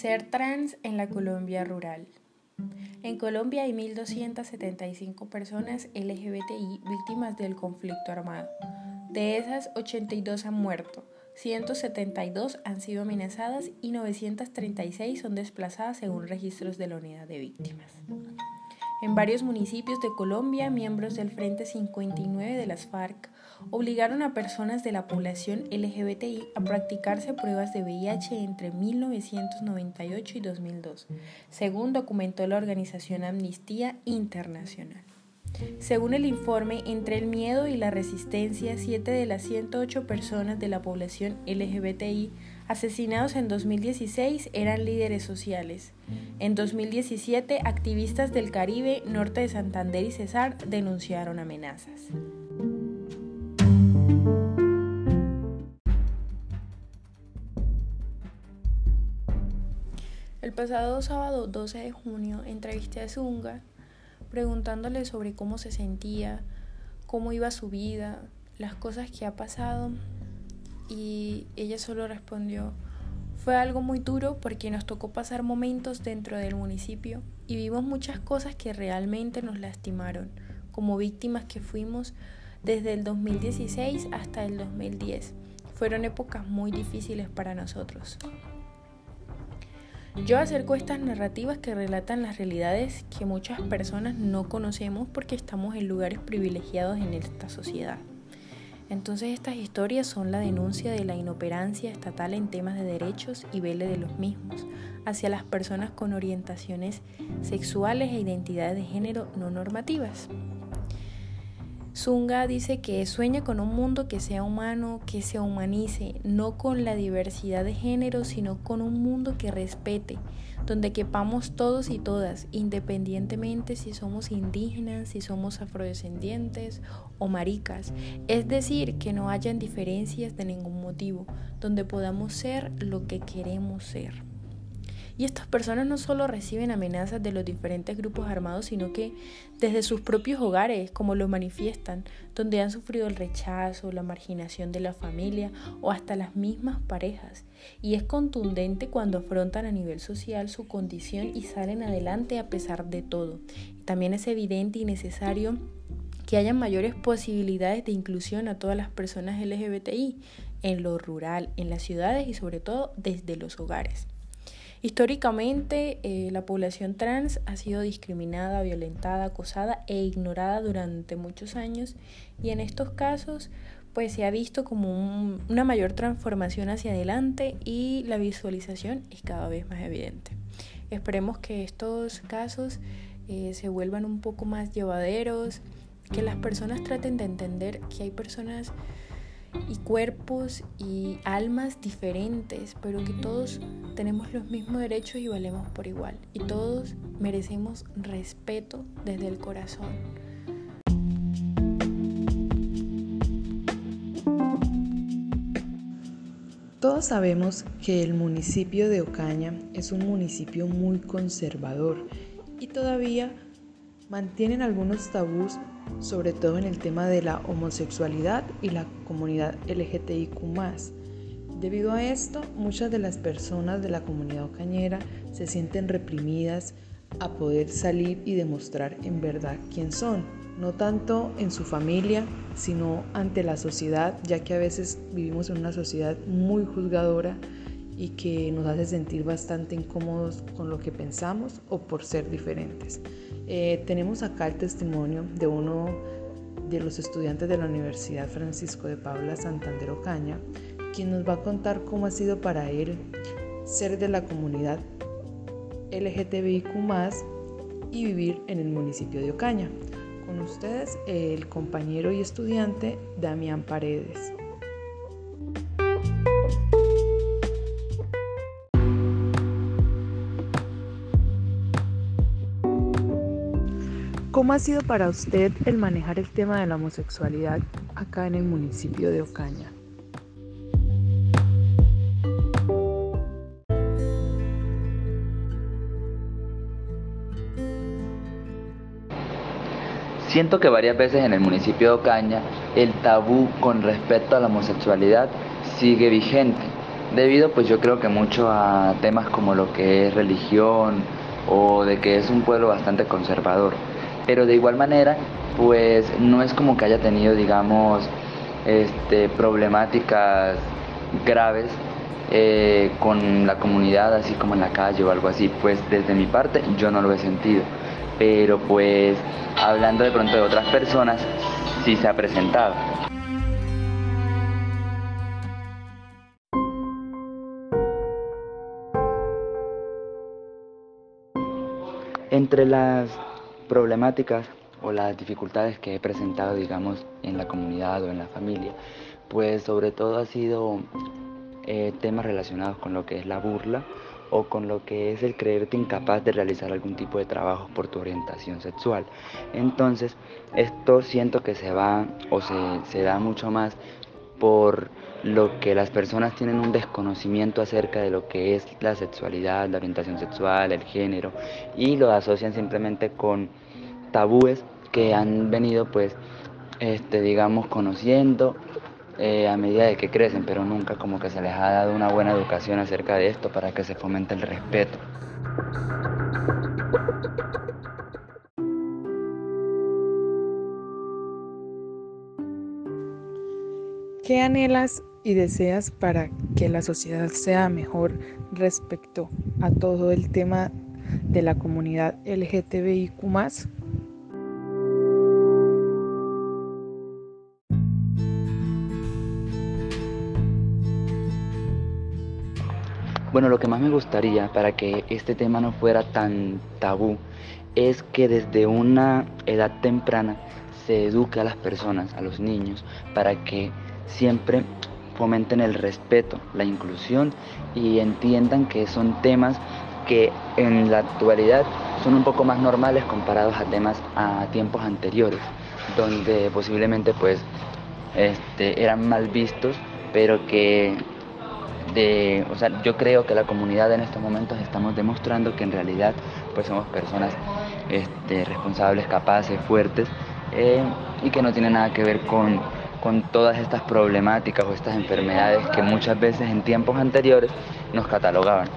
Ser trans en la Colombia rural. En Colombia hay 1.275 personas LGBTI víctimas del conflicto armado. De esas, 82 han muerto, 172 han sido amenazadas y 936 son desplazadas según registros de la unidad de víctimas. En varios municipios de Colombia, miembros del Frente 59 de las FARC obligaron a personas de la población LGBTI a practicarse pruebas de VIH entre 1998 y 2002, según documentó la organización Amnistía Internacional. Según el informe, entre el miedo y la resistencia, 7 de las 108 personas de la población LGBTI asesinados en 2016 eran líderes sociales. En 2017, activistas del Caribe, norte de Santander y Cesar denunciaron amenazas. El pasado sábado 12 de junio entrevisté a Zunga preguntándole sobre cómo se sentía, cómo iba su vida, las cosas que ha pasado y ella solo respondió, fue algo muy duro porque nos tocó pasar momentos dentro del municipio y vimos muchas cosas que realmente nos lastimaron, como víctimas que fuimos desde el 2016 hasta el 2010. Fueron épocas muy difíciles para nosotros. Yo acerco estas narrativas que relatan las realidades que muchas personas no conocemos porque estamos en lugares privilegiados en esta sociedad. Entonces estas historias son la denuncia de la inoperancia estatal en temas de derechos y vele de los mismos hacia las personas con orientaciones sexuales e identidades de género no normativas. Zunga dice que sueña con un mundo que sea humano, que se humanice, no con la diversidad de género, sino con un mundo que respete, donde quepamos todos y todas, independientemente si somos indígenas, si somos afrodescendientes o maricas. Es decir, que no hayan diferencias de ningún motivo, donde podamos ser lo que queremos ser. Y estas personas no solo reciben amenazas de los diferentes grupos armados, sino que desde sus propios hogares, como lo manifiestan, donde han sufrido el rechazo, la marginación de la familia o hasta las mismas parejas. Y es contundente cuando afrontan a nivel social su condición y salen adelante a pesar de todo. También es evidente y necesario que haya mayores posibilidades de inclusión a todas las personas LGBTI en lo rural, en las ciudades y sobre todo desde los hogares. Históricamente, eh, la población trans ha sido discriminada, violentada, acosada e ignorada durante muchos años y en estos casos pues se ha visto como una mayor transformación hacia adelante y la visualización es cada vez más evidente. Esperemos que estos casos eh, se vuelvan un poco más llevaderos, que las personas traten de entender que hay personas y cuerpos y almas diferentes, pero que todos tenemos los mismos derechos y valemos por igual. Y todos merecemos respeto desde el corazón. Todos sabemos que el municipio de Ocaña es un municipio muy conservador y todavía mantienen algunos tabús sobre todo en el tema de la homosexualidad y la comunidad LGTIQ. Debido a esto, muchas de las personas de la comunidad ocañera se sienten reprimidas a poder salir y demostrar en verdad quién son, no tanto en su familia, sino ante la sociedad, ya que a veces vivimos en una sociedad muy juzgadora y que nos hace sentir bastante incómodos con lo que pensamos o por ser diferentes. Eh, tenemos acá el testimonio de uno de los estudiantes de la Universidad Francisco de Paula Santander Ocaña, quien nos va a contar cómo ha sido para él ser de la comunidad LGTBIQ y vivir en el municipio de Ocaña. Con ustedes el compañero y estudiante Damián Paredes. ¿Cómo ha sido para usted el manejar el tema de la homosexualidad acá en el municipio de Ocaña? Siento que varias veces en el municipio de Ocaña el tabú con respecto a la homosexualidad sigue vigente. debido pues yo creo que mucho a temas como lo que es religión o de que es un pueblo bastante conservador. Pero de igual manera, pues no es como que haya tenido, digamos, este, problemáticas graves eh, con la comunidad, así como en la calle o algo así. Pues desde mi parte yo no lo he sentido. Pero pues hablando de pronto de otras personas, sí se ha presentado. Entre las problemáticas o las dificultades que he presentado, digamos, en la comunidad o en la familia, pues sobre todo ha sido eh, temas relacionados con lo que es la burla o con lo que es el creerte incapaz de realizar algún tipo de trabajo por tu orientación sexual. Entonces, esto siento que se va o se, se da mucho más por lo que las personas tienen un desconocimiento acerca de lo que es la sexualidad, la orientación sexual, el género, y lo asocian simplemente con tabúes que han venido pues este digamos conociendo eh, a medida de que crecen, pero nunca como que se les ha dado una buena educación acerca de esto para que se fomente el respeto. ¿Qué anhelas y deseas para que la sociedad sea mejor respecto a todo el tema de la comunidad LGTBIQ? Bueno, lo que más me gustaría para que este tema no fuera tan tabú es que desde una edad temprana se eduque a las personas, a los niños, para que siempre fomenten el respeto, la inclusión y entiendan que son temas que en la actualidad son un poco más normales comparados a temas a tiempos anteriores, donde posiblemente pues este, eran mal vistos, pero que o sea, yo creo que la comunidad en estos momentos estamos demostrando que en realidad pues somos personas este, responsables, capaces, fuertes eh, y que no tiene nada que ver con, con todas estas problemáticas o estas enfermedades que muchas veces en tiempos anteriores nos catalogaban.